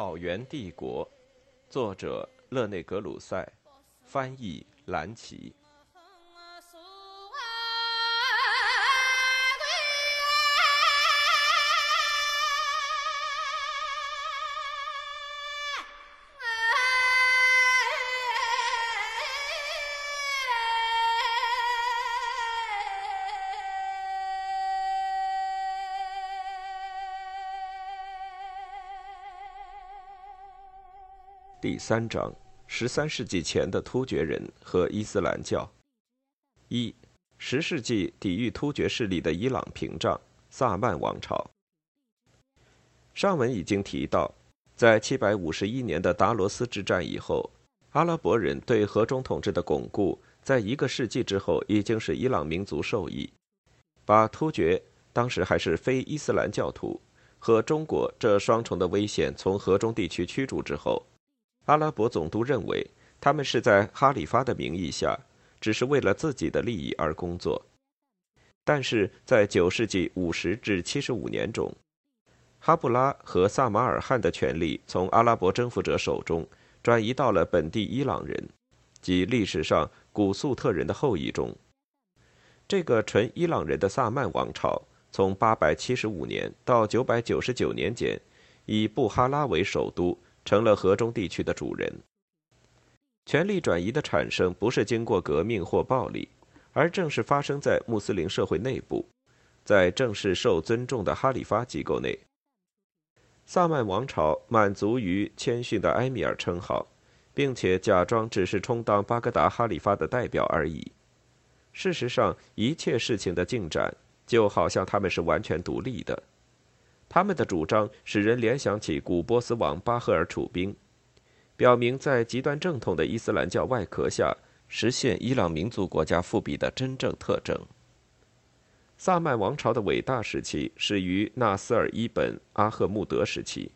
草原帝国，作者勒内格鲁塞，翻译蓝奇。第三章：十三世纪前的突厥人和伊斯兰教。一、十世纪抵御突厥势力的伊朗屏障——萨曼王朝。上文已经提到，在七百五十一年的达罗斯之战以后，阿拉伯人对河中统治的巩固，在一个世纪之后已经使伊朗民族受益，把突厥（当时还是非伊斯兰教徒）和中国这双重的危险从河中地区驱逐之后。阿拉伯总督认为，他们是在哈里发的名义下，只是为了自己的利益而工作。但是在九世纪五十至七十五年中，哈布拉和萨马尔汗的权力从阿拉伯征服者手中转移到了本地伊朗人，即历史上古粟特人的后裔中。这个纯伊朗人的萨曼王朝，从八百七十五年到九百九十九年间，以布哈拉为首都。成了河中地区的主人。权力转移的产生不是经过革命或暴力，而正是发生在穆斯林社会内部，在正式受尊重的哈里发机构内。萨曼王朝满足于谦逊的埃米尔称号，并且假装只是充当巴格达哈里发的代表而已。事实上，一切事情的进展就好像他们是完全独立的。他们的主张使人联想起古波斯王巴赫尔储兵，表明在极端正统的伊斯兰教外壳下实现伊朗民族国家复辟的真正特征。萨曼王朝的伟大时期始于纳斯尔伊本阿赫穆德时期，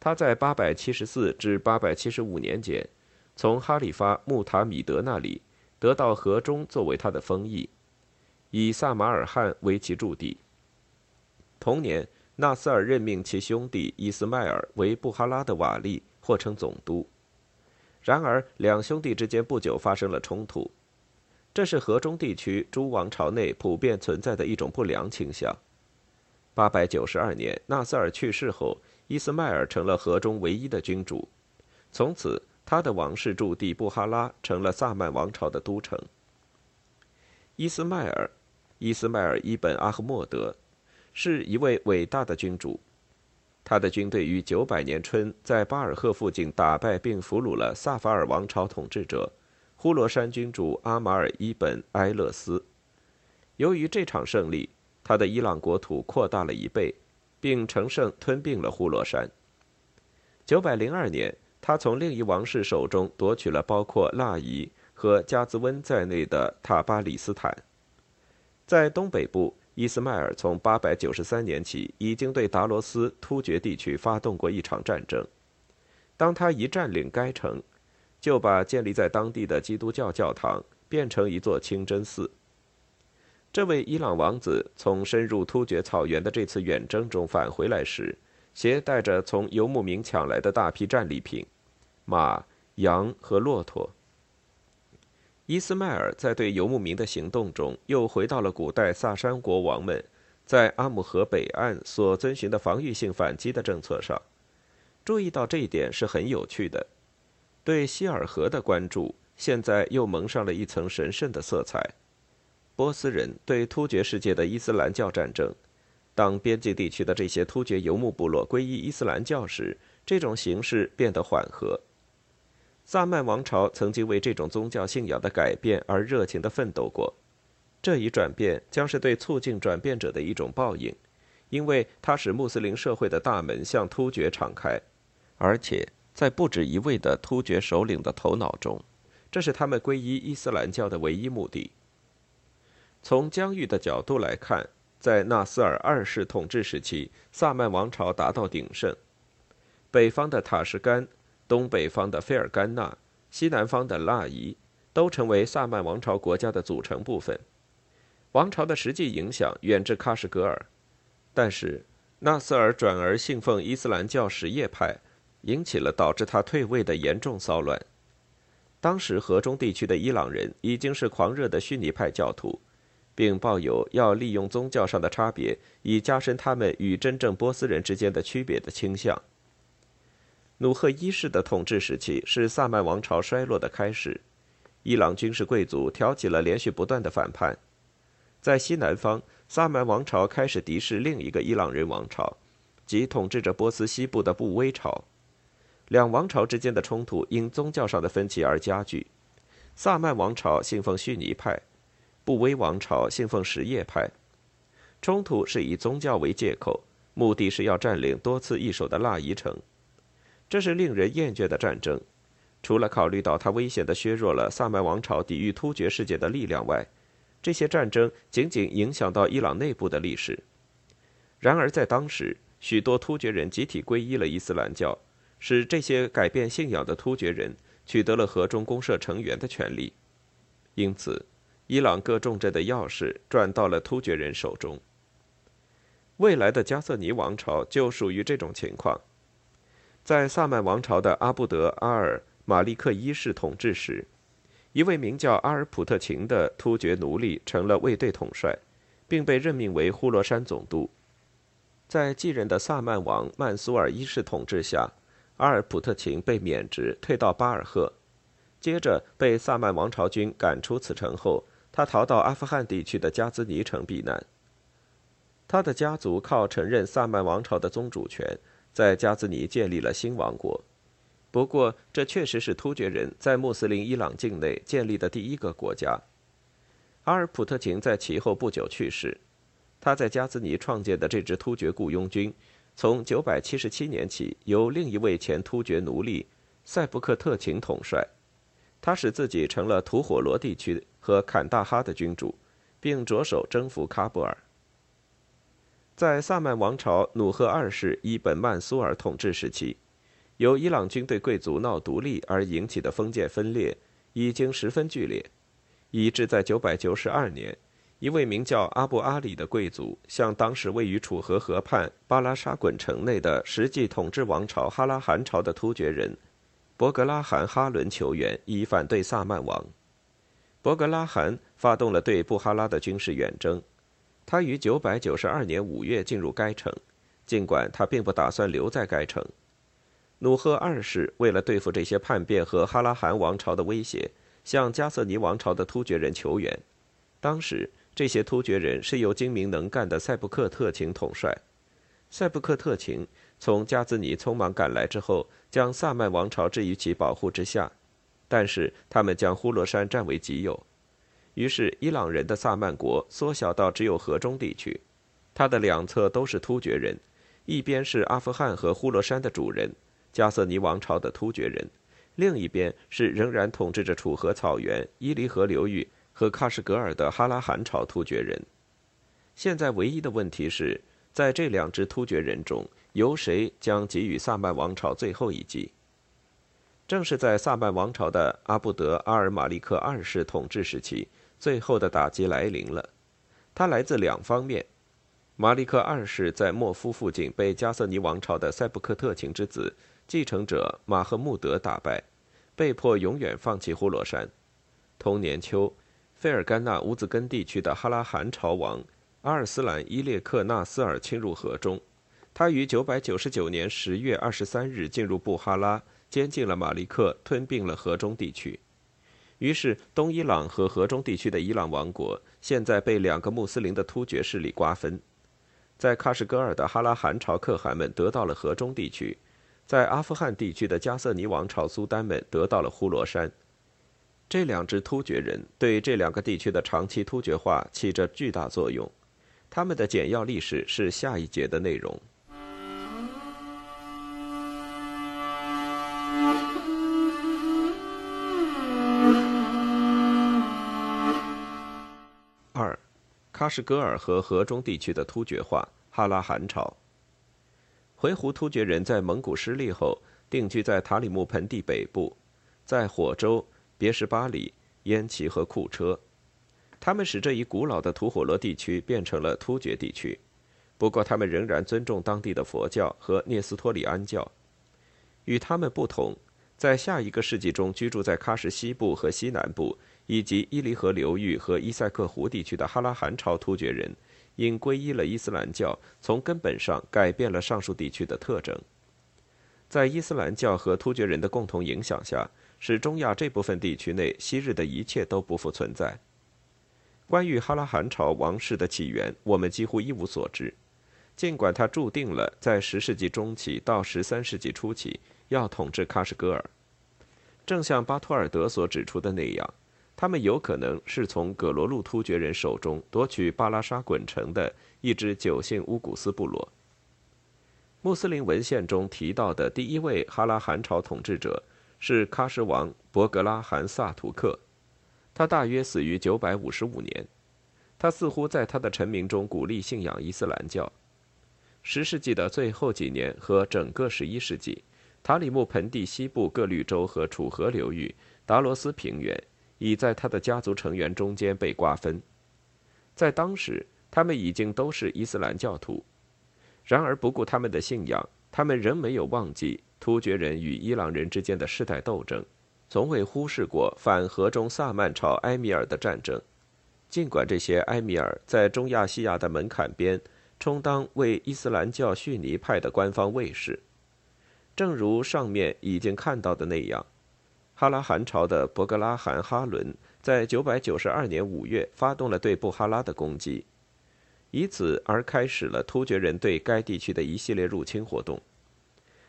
他在874至875年间，从哈里发穆塔米德那里得到河中作为他的封邑，以萨马尔汗为其驻地。同年。纳斯尔任命其兄弟伊斯迈尔为布哈拉的瓦利，或称总督。然而，两兄弟之间不久发生了冲突，这是河中地区诸王朝内普遍存在的一种不良倾向。八百九十二年，纳斯尔去世后，伊斯迈尔成了河中唯一的君主，从此他的王室驻地布哈拉成了萨曼王朝的都城。伊斯迈尔，伊斯迈尔伊本阿赫莫德。是一位伟大的君主，他的军队于九百年春在巴尔赫附近打败并俘虏了萨法尔王朝统治者呼罗珊君主阿马尔伊本埃勒斯。由于这场胜利，他的伊朗国土扩大了一倍，并乘胜吞并了呼罗珊。九百零二年，他从另一王室手中夺取了包括腊夷和加兹温在内的塔巴里斯坦，在东北部。伊斯迈尔从893年起已经对达罗斯突厥地区发动过一场战争。当他一占领该城，就把建立在当地的基督教教堂变成一座清真寺。这位伊朗王子从深入突厥草原的这次远征中返回来时，携带着从游牧民抢来的大批战利品：马、羊和骆驼。伊斯迈尔在对游牧民的行动中，又回到了古代萨珊国王们在阿姆河北岸所遵循的防御性反击的政策上。注意到这一点是很有趣的。对希尔河的关注，现在又蒙上了一层神圣的色彩。波斯人对突厥世界的伊斯兰教战争，当边境地区的这些突厥游牧部落皈依伊斯兰教时，这种形势变得缓和。萨曼王朝曾经为这种宗教信仰的改变而热情地奋斗过，这一转变将是对促进转变者的一种报应，因为它使穆斯林社会的大门向突厥敞开，而且在不止一位的突厥首领的头脑中，这是他们皈依伊斯兰教的唯一目的。从疆域的角度来看，在纳斯尔二世统治时期，萨曼王朝达到鼎盛，北方的塔什干。东北方的费尔干纳，西南方的腊夷，都成为萨曼王朝国家的组成部分。王朝的实际影响远至喀什噶尔，但是纳斯尔转而信奉伊斯兰教什叶派，引起了导致他退位的严重骚乱。当时河中地区的伊朗人已经是狂热的逊尼派教徒，并抱有要利用宗教上的差别以加深他们与真正波斯人之间的区别的倾向。努赫一世的统治时期是萨曼王朝衰落的开始，伊朗军事贵族挑起了连续不断的反叛。在西南方，萨曼王朝开始敌视另一个伊朗人王朝，即统治着波斯西部的布威朝。两王朝之间的冲突因宗教上的分歧而加剧。萨曼王朝信奉逊尼派，布威王朝信奉什叶派。冲突是以宗教为借口，目的是要占领多次易手的腊夷城。这是令人厌倦的战争，除了考虑到它危险地削弱了萨曼王朝抵御突厥世界的力量外，这些战争仅仅影响到伊朗内部的历史。然而，在当时，许多突厥人集体皈依了伊斯兰教，使这些改变信仰的突厥人取得了河中公社成员的权利。因此，伊朗各重镇的钥匙转到了突厥人手中。未来的加瑟尼王朝就属于这种情况。在萨曼王朝的阿布德阿尔马利克一世统治时，一位名叫阿尔普特琴的突厥奴隶成了卫队统帅，并被任命为呼罗珊总督。在继任的萨曼王曼苏尔一世统治下，阿尔普特琴被免职，退到巴尔赫。接着被萨曼王朝军赶出此城后，他逃到阿富汗地区的加兹尼城避难。他的家族靠承认萨曼王朝的宗主权。在加兹尼建立了新王国，不过这确实是突厥人在穆斯林伊朗境内建立的第一个国家。阿尔普特琴在其后不久去世，他在加兹尼创建的这支突厥雇佣军，从977年起由另一位前突厥奴隶塞布克特琴统帅，他使自己成了吐火罗地区和坎大哈的君主，并着手征服喀布尔。在萨曼王朝努赫二世伊本曼苏尔统治时期，由伊朗军队贵族闹独立而引起的封建分裂已经十分剧烈，以致在992年，一位名叫阿布阿里的贵族向当时位于楚河河畔巴拉沙滚城内的实际统治王朝哈拉汗朝的突厥人博格拉罕哈伦求援，以反对萨曼王。博格拉罕发动了对布哈拉的军事远征。他于992年5月进入该城，尽管他并不打算留在该城。努赫二世为了对付这些叛变和哈拉汗王朝的威胁，向加瑟尼王朝的突厥人求援。当时，这些突厥人是由精明能干的塞布克特勤统帅。塞布克特勤从加兹尼匆忙赶来之后，将萨曼王朝置于其保护之下，但是他们将呼罗珊占为己有。于是，伊朗人的萨曼国缩小到只有河中地区，它的两侧都是突厥人，一边是阿富汗和呼罗珊的主人加瑟尼王朝的突厥人，另一边是仍然统治着楚河草原、伊犁河流域和喀什噶尔的哈拉汗朝突厥人。现在唯一的问题是在这两支突厥人中，由谁将给予萨曼王朝最后一击？正是在萨曼王朝的阿布德阿尔马利克二世统治时期。最后的打击来临了，它来自两方面。马利克二世在莫夫附近被加瑟尼王朝的塞布克特勤之子继承者马赫穆德打败，被迫永远放弃呼罗珊。同年秋，费尔干纳乌兹根地区的哈拉汗朝王阿尔斯兰伊列克纳斯尔侵入河中，他于999年10月23日进入布哈拉，监禁了马利克，吞并了河中地区。于是，东伊朗和河中地区的伊朗王国现在被两个穆斯林的突厥势力瓜分。在喀什噶尔的哈拉汗朝可汗们得到了河中地区，在阿富汗地区的加瑟尼王朝苏丹们得到了呼罗珊。这两支突厥人对这两个地区的长期突厥化起着巨大作用。他们的简要历史是下一节的内容。喀什噶尔和河中地区的突厥化哈拉汗朝。回鹘突厥人在蒙古失利后，定居在塔里木盆地北部，在火州、别什巴里、焉耆和库车。他们使这一古老的吐火罗地区变成了突厥地区，不过他们仍然尊重当地的佛教和聂斯托里安教。与他们不同，在下一个世纪中居住在喀什西部和西南部以及伊犁河流域和伊塞克湖地区的哈拉汗朝突厥人，因皈依了伊斯兰教，从根本上改变了上述地区的特征。在伊斯兰教和突厥人的共同影响下，使中亚这部分地区内昔日的一切都不复存在。关于哈拉汗朝王室的起源，我们几乎一无所知。尽管他注定了在十世纪中期到十三世纪初期要统治喀什噶尔，正像巴托尔德所指出的那样，他们有可能是从葛罗路突厥人手中夺取巴拉沙滚城的一支九姓乌古斯部落。穆斯林文献中提到的第一位哈拉汗朝统治者是喀什王博格拉汗萨图克。他大约死于九百五十五年，他似乎在他的臣民中鼓励信仰伊斯兰教。十世纪的最后几年和整个十一世纪，塔里木盆地西部各绿洲和楚河流域、达罗斯平原已在他的家族成员中间被瓜分。在当时，他们已经都是伊斯兰教徒。然而，不顾他们的信仰，他们仍没有忘记突厥人与伊朗人之间的世代斗争。从未忽视过反河中萨曼朝埃米尔的战争，尽管这些埃米尔在中亚西亚的门槛边充当为伊斯兰教逊尼派的官方卫士。正如上面已经看到的那样，哈拉汗朝的博格拉汗哈伦在992年5月发动了对布哈拉的攻击，以此而开始了突厥人对该地区的一系列入侵活动。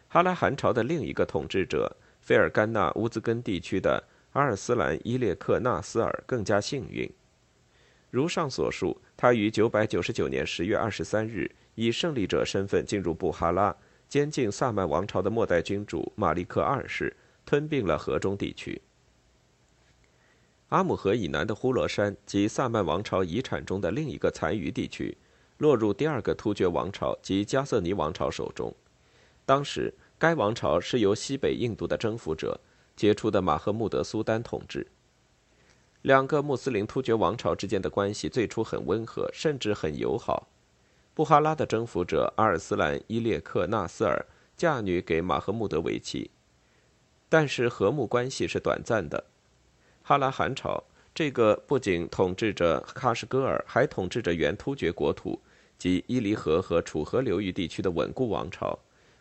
哈拉汗朝的另一个统治者。费尔干纳乌兹根地区的阿尔斯兰伊列克纳斯尔更加幸运。如上所述，他于999年10月23日以胜利者身份进入布哈拉，监禁萨曼王朝的末代君主马利克二世，吞并了河中地区。阿姆河以南的呼罗珊及萨曼王朝遗产中的另一个残余地区，落入第二个突厥王朝及加瑟尼王朝手中。当时。该王朝是由西北印度的征服者杰出的马赫穆德苏丹统治。两个穆斯林突厥王朝之间的关系最初很温和，甚至很友好。布哈拉的征服者阿尔斯兰伊列克纳斯尔嫁女给马赫穆德为妻，但是和睦关系是短暂的。哈拉汗朝这个不仅统治着喀什噶尔，还统治着原突厥国土及伊犁河和楚河流域地区的稳固王朝。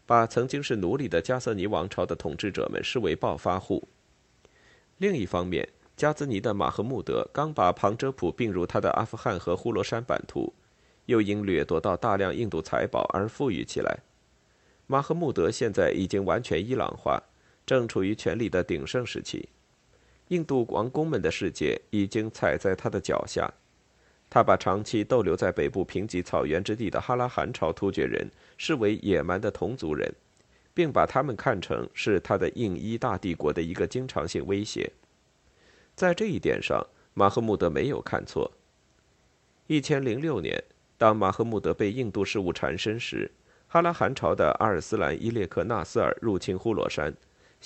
把曾经是奴隶的加瑟尼王朝的统治者们视为暴发户。另一方面，加兹尼的马赫穆德刚把旁遮普并入他的阿富汗和呼罗珊版图，又因掠夺到大量印度财宝而富裕起来。马赫穆德现在已经完全伊朗化，正处于权力的鼎盛时期。印度王公们的世界已经踩在他的脚下。他把长期逗留在北部贫瘠草原之地的哈拉汗朝突厥人视为野蛮的同族人，并把他们看成是他的印伊大帝国的一个经常性威胁。在这一点上，马赫穆德没有看错。一千零六年，当马赫穆德被印度事务缠身时，哈拉汗朝的阿尔斯兰伊列克纳斯尔入侵呼罗珊，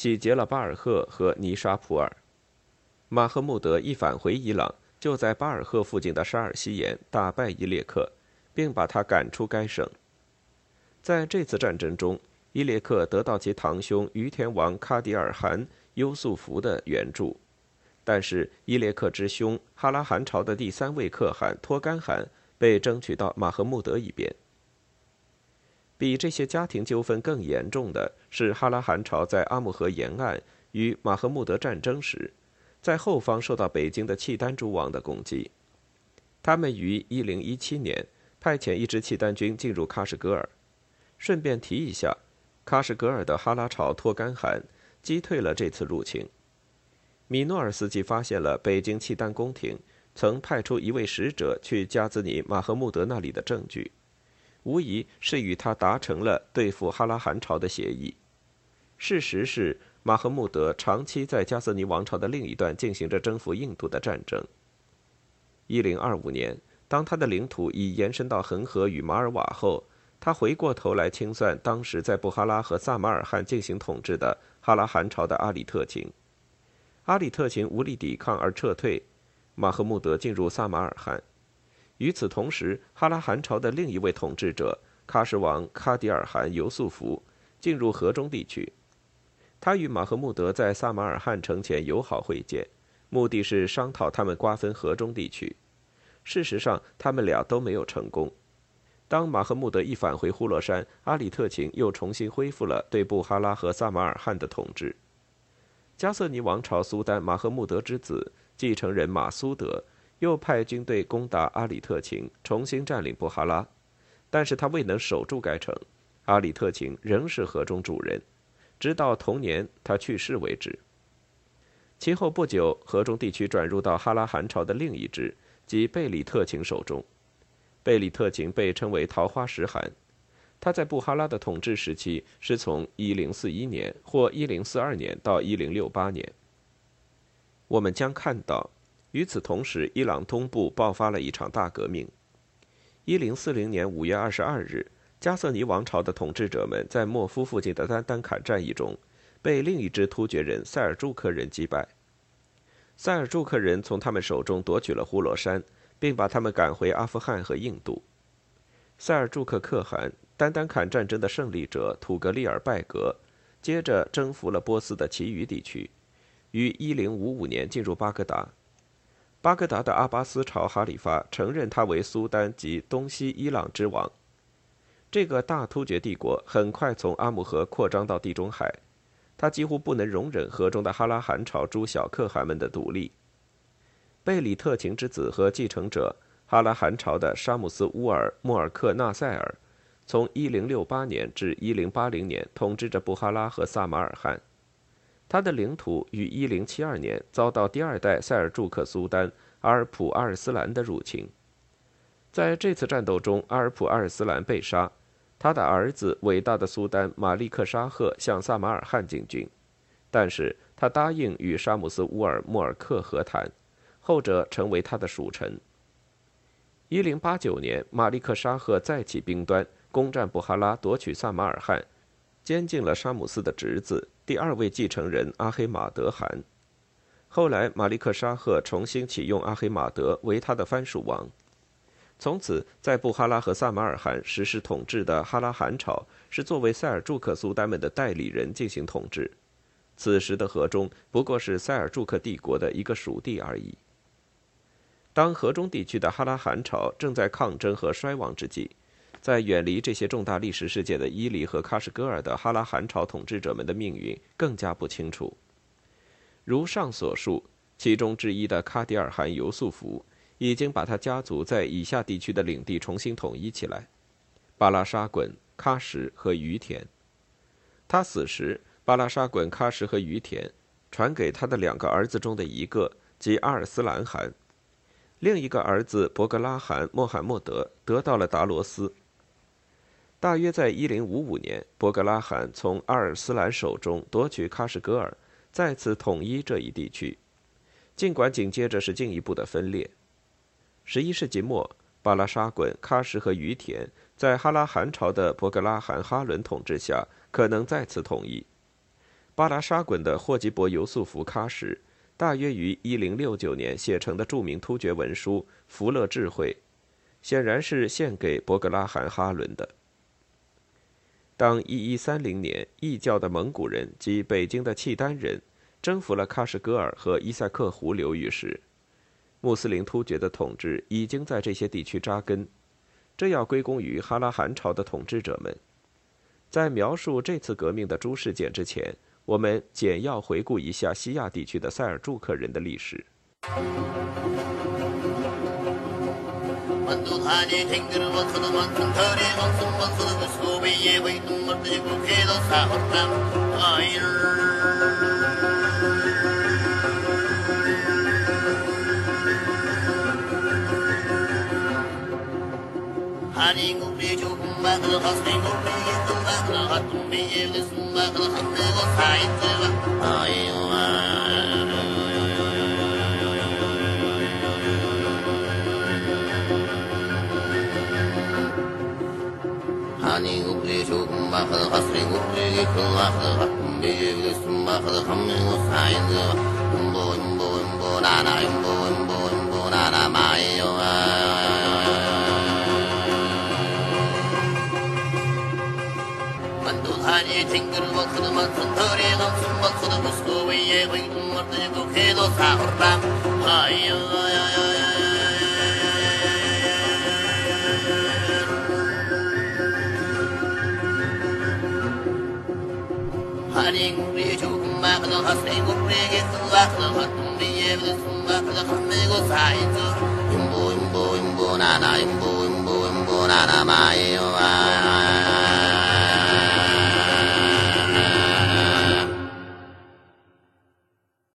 洗劫了巴尔赫和尼沙普尔。马赫穆德一返回伊朗。就在巴尔赫附近的沙尔西岩打败伊列克，并把他赶出该省。在这次战争中，伊列克得到其堂兄于田王卡迪尔汗优素福的援助，但是伊列克之兄哈拉汗朝的第三位可汗托干汗被争取到马赫穆德一边。比这些家庭纠纷更严重的是，哈拉汗朝在阿姆河沿岸与马赫穆德战争时。在后方受到北京的契丹诸王的攻击，他们于1017年派遣一支契丹军进入喀什噶尔。顺便提一下，喀什噶尔的哈拉朝托干汗击退了这次入侵。米诺尔斯基发现了北京契丹宫廷曾派出一位使者去加兹尼马赫穆德那里的证据，无疑是与他达成了对付哈拉汗朝的协议。事实是。马赫穆德长期在加瑟尼王朝的另一端进行着征服印度的战争。一零二五年，当他的领土已延伸到恒河与马尔瓦后，他回过头来清算当时在布哈拉和萨马尔汗进行统治的哈拉汗朝的阿里特勤。阿里特勤无力抵抗而撤退，马赫穆德进入萨马尔汗。与此同时，哈拉汗朝的另一位统治者喀什王卡迪尔汗尤素福进入河中地区。他与马赫穆德在萨马尔汗城前友好会见，目的是商讨他们瓜分河中地区。事实上，他们俩都没有成功。当马赫穆德一返回呼罗珊，阿里特勤又重新恢复了对布哈拉和萨马尔汗的统治。加瑟尼王朝苏丹马赫穆德之子继承人马苏德又派军队攻打阿里特勤，重新占领布哈拉，但是他未能守住该城。阿里特勤仍是河中主人。直到同年他去世为止。其后不久，河中地区转入到哈拉汗朝的另一支，即贝里特勤手中。贝里特勤被称为桃花石汗，他在布哈拉的统治时期是从1041年或1042年到1068年。我们将看到，与此同时，伊朗东部爆发了一场大革命。1040年5月22日。加瑟尼王朝的统治者们在莫夫附近的丹丹坎战役中，被另一支突厥人塞尔柱克人击败。塞尔柱克人从他们手中夺取了呼罗珊，并把他们赶回阿富汗和印度。塞尔柱克可汗丹丹坎战争的胜利者土格利尔拜格，接着征服了波斯的其余地区，于1055年进入巴格达。巴格达的阿巴斯朝哈里发承认他为苏丹及东西伊朗之王。这个大突厥帝国很快从阿姆河扩张到地中海，他几乎不能容忍河中的哈拉汗朝诸小可汗们的独立。贝里特琴之子和继承者哈拉汗朝的沙姆斯乌尔穆尔克纳塞尔，从1068年至1080年统治着布哈拉和萨马尔汗，他的领土于1072年遭到第二代塞尔柱克苏丹阿尔普阿尔斯兰的入侵，在这次战斗中，阿尔普阿尔斯兰被杀。他的儿子伟大的苏丹马利克沙赫向萨马尔汗进军，但是他答应与沙姆斯乌尔穆尔克和谈，后者成为他的属臣。一零八九年，马利克沙赫再起兵端，攻占布哈拉，夺取萨马尔汗，监禁了沙姆斯的侄子第二位继承人阿黑马德汗。后来，马利克沙赫重新启用阿黑马德为他的藩属王。从此，在布哈拉和萨马尔汗实施统治的哈拉汗朝，是作为塞尔柱克苏丹们的代理人进行统治。此时的河中不过是塞尔柱克帝国的一个属地而已。当河中地区的哈拉汗朝正在抗争和衰亡之际，在远离这些重大历史事件的伊犁和喀什噶尔的哈拉汗朝统治者们的命运更加不清楚。如上所述，其中之一的喀迪尔汗尤素福。已经把他家族在以下地区的领地重新统一起来：巴拉沙滚、喀什和于田。他死时，巴拉沙滚、喀什和于田传给他的两个儿子中的一个，即阿尔斯兰汗；另一个儿子伯格拉汗穆罕默德得到了达罗斯。大约在1055年，伯格拉罕从阿尔斯兰手中夺取喀什噶尔，再次统一这一地区，尽管紧接着是进一步的分裂。十一世纪末，巴拉沙滚、喀什和于田在哈拉汗朝的伯格拉罕哈伦统治下可能再次统一。巴拉沙滚的霍吉伯尤素福喀什，大约于1069年写成的著名突厥文书《福勒智慧》，显然是献给伯格拉罕哈伦的。当1130年异教的蒙古人及北京的契丹人征服了喀什噶尔和伊塞克湖流域时，穆斯林突厥的统治已经在这些地区扎根，这要归功于哈拉汗朝的统治者们。在描述这次革命的诸事件之前，我们简要回顾一下西亚地区的塞尔柱克人的历史。مدو هاني تنقر وصل وأنتم تاري وصل وصل بسكوبية بيتم مرتجب وكيدو ساحرتم غاير هاني قبري جوكم باقل غصري قبري يتم باقل غطم بيه لسم باقل خطي وصايد غاير Hey, hey, hey, hey. Imbo, imbo, imbo, na na, imbo, imbo, imbo, na na, ma.